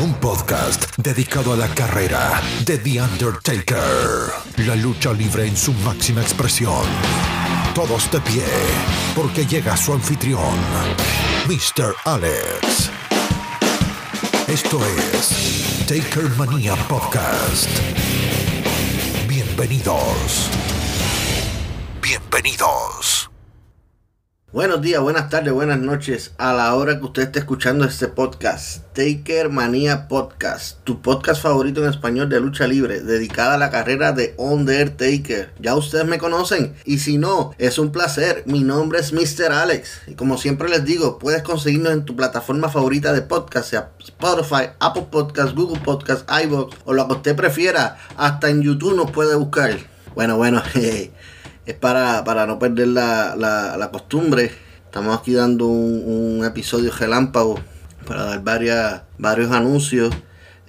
Un podcast dedicado a la carrera de The Undertaker. La lucha libre en su máxima expresión. Todos de pie, porque llega su anfitrión, Mr. Alex. Esto es Taker Mania Podcast. Bienvenidos. Bienvenidos. Buenos días, buenas tardes, buenas noches. A la hora que usted esté escuchando este podcast, Taker Manía Podcast, tu podcast favorito en español de lucha libre, dedicada a la carrera de Undertaker. Ya ustedes me conocen y si no, es un placer. Mi nombre es Mr. Alex y como siempre les digo, puedes conseguirnos en tu plataforma favorita de podcast, sea Spotify, Apple Podcast, Google Podcast, iVoox o lo que usted prefiera. Hasta en YouTube nos puede buscar. Bueno, bueno, jeje es para, para no perder la, la, costumbre. Estamos aquí dando un, episodio relámpago para dar varias, varios anuncios.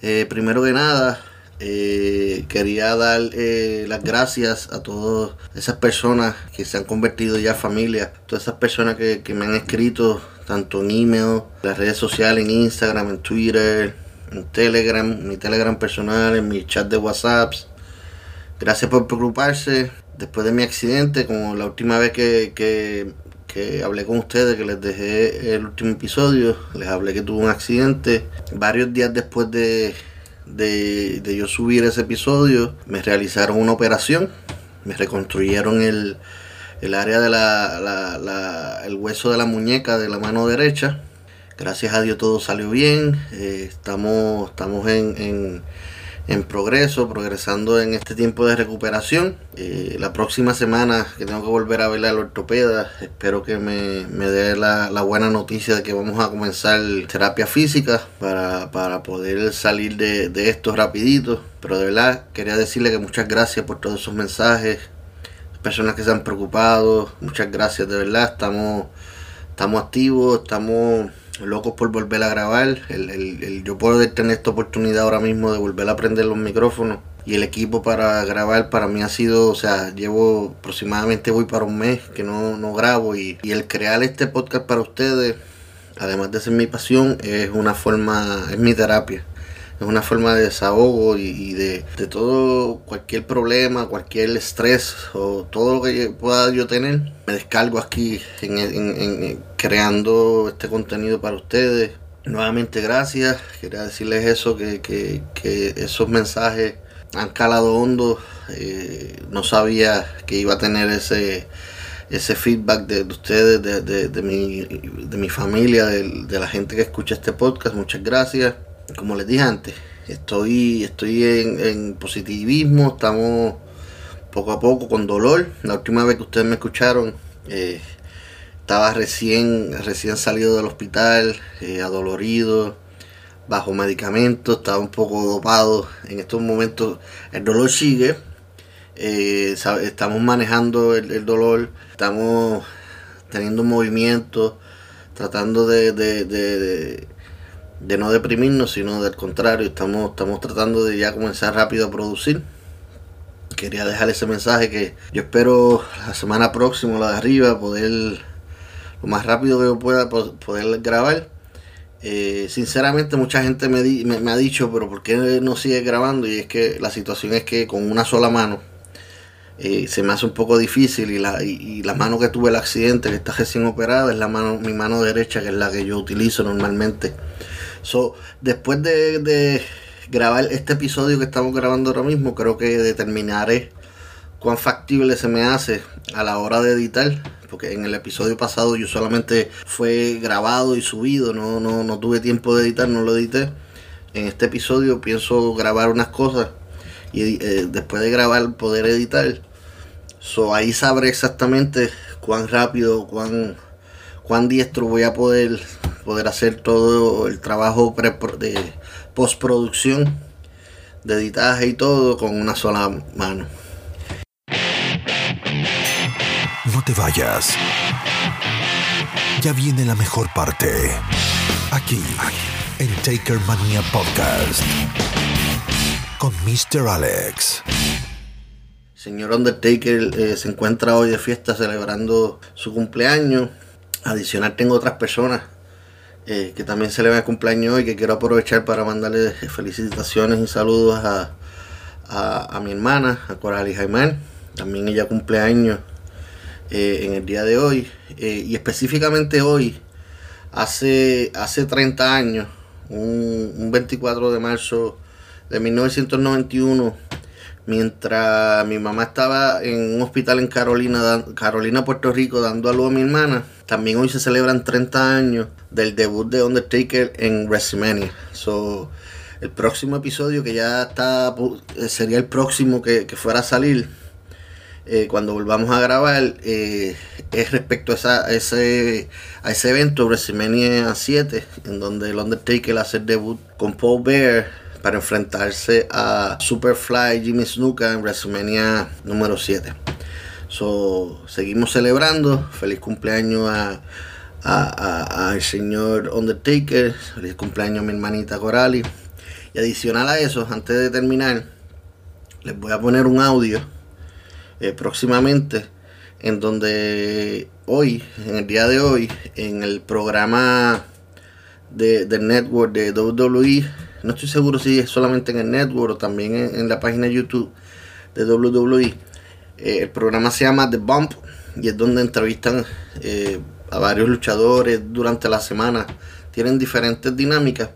Eh, primero que nada, eh, quería dar eh, las gracias a todas esas personas que se han convertido ya familia. Todas esas personas que, que me han escrito, tanto en email, en las redes sociales, en Instagram, en Twitter, en Telegram, mi Telegram personal, en mi chat de WhatsApp. Gracias por preocuparse después de mi accidente, como la última vez que, que, que, hablé con ustedes, que les dejé el último episodio, les hablé que tuve un accidente. Varios días después de, de, de yo subir ese episodio, me realizaron una operación, me reconstruyeron el, el área de la, la, la, el hueso de la muñeca de la mano derecha. Gracias a Dios todo salió bien. Eh, estamos, estamos en, en en progreso, progresando en este tiempo de recuperación. Eh, la próxima semana que tengo que volver a ver al ortopeda, espero que me, dé la, buena noticia de que vamos a comenzar terapia física para, para poder salir de, de, esto rapidito. Pero de verdad quería decirle que muchas gracias por todos esos mensajes, personas que se han preocupado, muchas gracias, de verdad, estamos, estamos activos, estamos locos por volver a grabar. El, el, el, yo puedo tener esta oportunidad ahora mismo de volver a prender los micrófonos. Y el equipo para grabar para mí ha sido, o sea, llevo aproximadamente voy para un mes que no, no grabo. Y, y el crear este podcast para ustedes, además de ser mi pasión, es una forma, es mi terapia es una forma de desahogo y, de, de, todo, cualquier problema, cualquier estrés o todo lo que pueda yo tener, me descargo aquí en, en, creando este contenido para ustedes. Nuevamente gracias, quería decirles eso, que, que, que esos mensajes han calado hondo, eh, no sabía que iba a tener ese ese feedback de, de ustedes, de, de, de, mi, de mi familia, de la gente que escucha este podcast, muchas gracias como les dije antes, estoy, estoy en, positivismo, estamos poco a poco con dolor. La última vez que ustedes me escucharon, eh, estaba recién, recién salido del hospital, eh, adolorido, bajo medicamentos, estaba un poco dopado. En estos momentos el dolor sigue. Eh, estamos manejando el, dolor, estamos teniendo movimiento, tratando de de no deprimirnos, sino del contrario, estamos, estamos tratando de ya comenzar rápido a producir. Quería dejar ese mensaje que yo espero la semana próxima, la de arriba, poder, lo más rápido que yo pueda, poder grabar. Eh, sinceramente mucha gente me, di, me, ha dicho, pero ¿por qué no sigue grabando? Y es que la situación es que con una sola mano eh, se me hace un poco difícil y la, y, y la mano que tuve el accidente, que está recién operada, es la mano, mi mano derecha, que es la que yo utilizo normalmente. So, después de, de, grabar este episodio que estamos grabando ahora mismo, creo que determinaré cuán factible se me hace a la hora de editar. Porque en el episodio pasado yo solamente fue grabado y subido, no, no, no tuve tiempo de editar, no lo edité. En este episodio pienso grabar unas cosas y eh, después de grabar poder editar. So, ahí sabré exactamente cuán rápido, cuán cuán diestro voy a poder, poder hacer todo el trabajo de postproducción, de editaje y todo con una sola mano. No te vayas. Ya viene la mejor parte. Aquí, en Taker Mania Podcast. Con Mr. Alex. Señor Undertaker eh, se encuentra hoy de fiesta celebrando su cumpleaños. Adicional tengo otras personas eh, que también celebran el cumpleaños hoy que quiero aprovechar para mandarle felicitaciones y saludos a, a, mi hermana, a Coralie Jaimán. También ella cumpleaños eh, en el día de hoy. y específicamente hoy, hace, hace 30 años, un, un 24 de marzo de 1991, mientras mi mamá estaba en un hospital en Carolina, Carolina, Puerto Rico, dando a luz a mi hermana. También hoy se celebran 30 años del debut de Undertaker en WrestleMania. So, el próximo episodio que ya está, sería el próximo que, fuera a salir. Eh, cuando volvamos a grabar eh, es respecto a, ese, a ese evento WrestleMania 7 en donde el Undertaker hace el debut con Paul Bear para enfrentarse a Superfly Jimmy Snuka en WrestleMania número 7. So, seguimos celebrando. Feliz cumpleaños a, al señor Undertaker. Feliz cumpleaños a mi hermanita Corali. Y adicional a eso, antes de terminar, les voy a poner un audio eh, próximamente en donde hoy, en el día de hoy, en el programa de, del network de WWE, no estoy seguro si es solamente en el network o también en, la página YouTube de WWE. Eh, el programa se llama The Bump y es donde entrevistan eh, a varios luchadores durante la semana. Tienen diferentes dinámicas.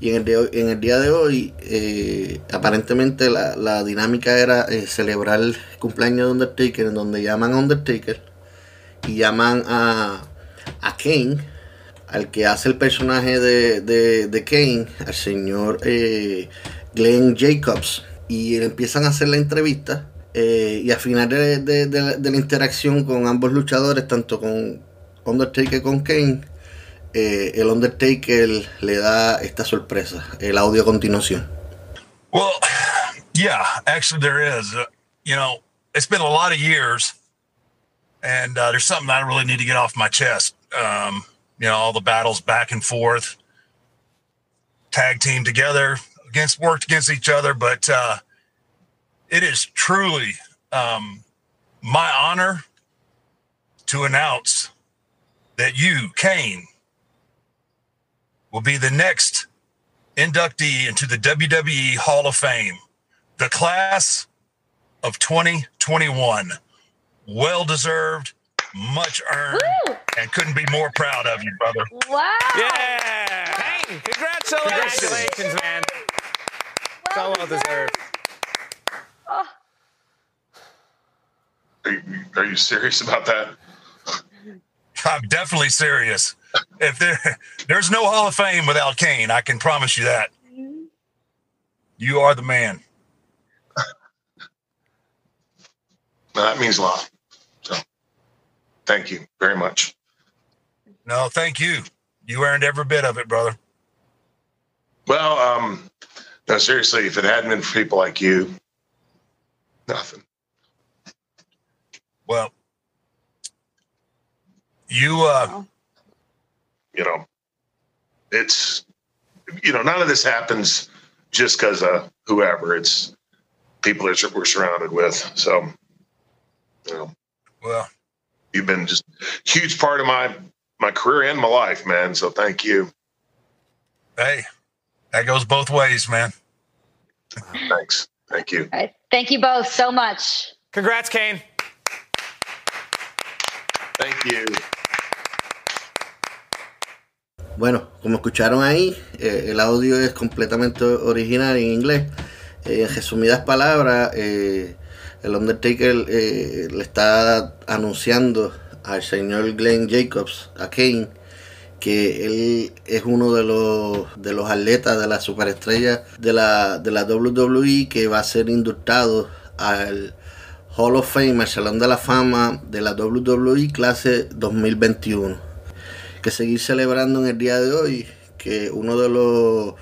Y en el, día de hoy, eh, aparentemente la, dinámica era celebrar el cumpleaños de Undertaker, en donde llaman a Undertaker y llaman a, a Kane al que hace el personaje de, de, Kane, al señor eh, Glenn Jacobs, y empiezan a hacer la entrevista. Eh, y al final de, la interacción con ambos luchadores, tanto con Undertaker con Kane, eh, el Undertaker le da esta sorpresa, el audio a continuación. Well, yeah, actually there is. Uh, you know, it's been a lot of years, and uh, there's something I really need to get off my chest. Um, you know, all the battles back and forth, tag team together against worked against each other. But uh, it is truly um, my honor to announce that you, Kane, will be the next inductee into the WWE Hall of Fame, the class of 2021. Well deserved much earned, Woo! and couldn't be more proud of you, brother. Wow. Yeah. Hey, congratulations. Congratulations, man. Well so well deserved. Oh. Are, you, are you serious about that? I'm definitely serious. if there there's no Hall of Fame without Kane, I can promise you that. You are the man. that means a lot. So, thank you very much. No, thank you. You earned every bit of it, brother. Well, um, no, seriously, if it hadn't been for people like you, nothing. Well, you, uh, you know, it's, you know, none of this happens just because of whoever. It's people that we're surrounded with. So, you know. Well, you've been just huge part of my my career and my life, man. So thank you. Hey, that goes both ways, man. Thanks. Thank you. Right. Thank you both so much. Congrats, Kane. Thank you. Bueno, como escucharon ahí, eh, el audio es completamente original en inglés. Eh, en resumidas palabras, eh, el Undertaker le está anunciando al señor Glenn Jacobs, a Kane, que él es uno de los, de los atletas de la superestrella de la, de la WWE que va a ser inductado al Hall of Fame, al Salón de la Fama de la WWE clase 2021. Que seguir celebrando en el día de hoy que uno de los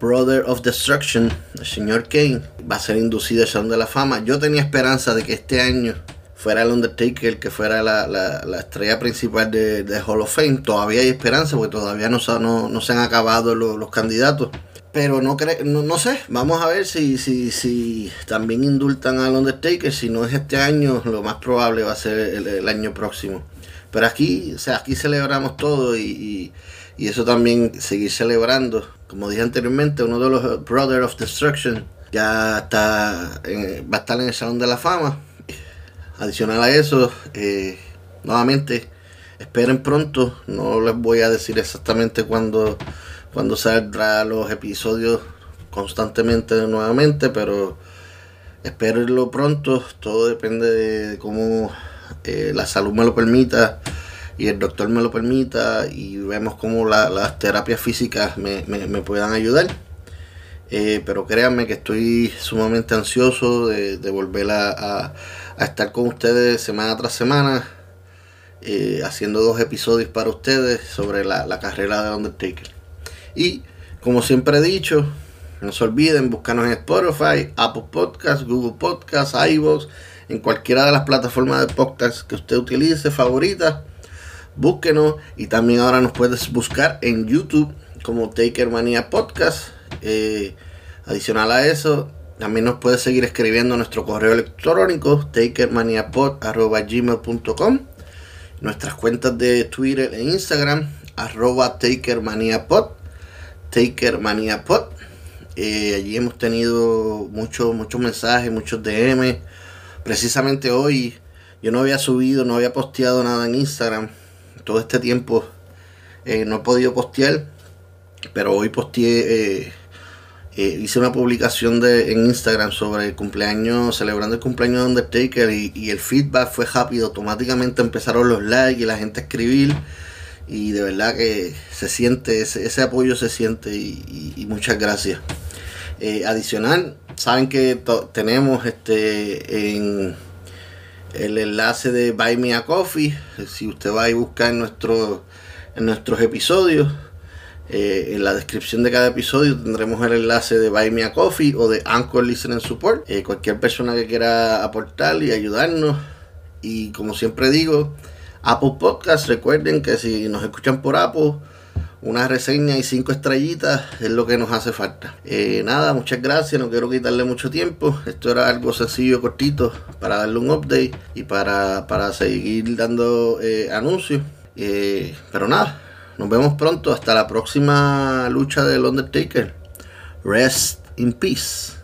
Brother of Destruction, el señor Kane, va a ser inducido al Salón de la Fama. Yo tenía esperanza de que este año fuera el Undertaker, que fuera la, la, estrella principal de, de, Hall of Fame. Todavía hay esperanza porque todavía no, no, no se han acabado los candidatos. Pero no, no, no, sé, vamos a ver si, si, si también indultan al Undertaker. Si no es este año, lo más probable va a ser el, año próximo. Pero aquí, o sea, aquí celebramos todo y, y, eso también seguir celebrando. Como dije anteriormente, uno de los Brothers of Destruction ya está va a estar en el Salón de la Fama Adicional a eso, eh, nuevamente, esperen pronto. No les voy a decir exactamente cuándo, cuando saldrá los episodios constantemente nuevamente, pero espérenlo pronto. Todo depende de cómo eh, la salud me lo permita y el doctor me lo permita y vemos cómo las terapias físicas me, puedan ayudar. Eh, pero créanme que estoy sumamente ansioso de, volver a estar con ustedes semana tras semana, eh, haciendo dos episodios para ustedes sobre la, carrera de Undertaker. Y como siempre he dicho, no se olviden buscarnos en Spotify, Apple Podcasts, Google Podcasts, iVoox, en cualquiera de las plataformas de podcast que usted utilice, favoritas. Búsquenos y también ahora nos puedes buscar en YouTube como Taker Mania Podcast. Eh, adicional a eso, también nos puedes seguir escribiendo nuestro correo electrónico takermaniapod.gmail.com Nuestras cuentas de Twitter e Instagram arroba takermaniapod takermaniapod eh, allí hemos tenido muchos muchos mensajes, muchos DM. Precisamente hoy yo no había subido, no había posteado nada en Instagram. Todo este tiempo eh, no he podido postear. Pero hoy posteé eh, hice una publicación de, en Instagram sobre el cumpleaños, celebrando el cumpleaños de Undertaker y, el feedback fue rápido, automáticamente empezaron los likes y la gente a escribir y de verdad que se siente, ese, apoyo se siente y, muchas gracias. Eh, adicional, saben que tenemos este en el enlace de Buy Me a Coffee, si usted va y busca en, nuestro, en nuestros episodios eh, en la descripción de cada episodio tendremos el enlace de Buy Me a Coffee o de Anchor Listening Support. Eh, cualquier persona que quiera aportar y ayudarnos. Y como siempre digo, Apple Podcast, recuerden que si nos escuchan por Apple, una reseña y cinco estrellitas es lo que nos hace falta. Eh, nada, muchas gracias, no quiero quitarle mucho tiempo. Esto era algo sencillo, cortito, para darle un update y para, para seguir dando anuncios. pero nada, nos vemos pronto. Hasta la próxima lucha del Undertaker. Rest in peace.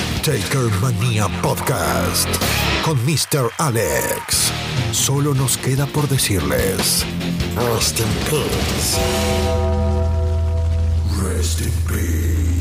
Taker Mania Podcast con Mr. Alex. Solo nos queda por decirles: Rest in peace. Rest in peace.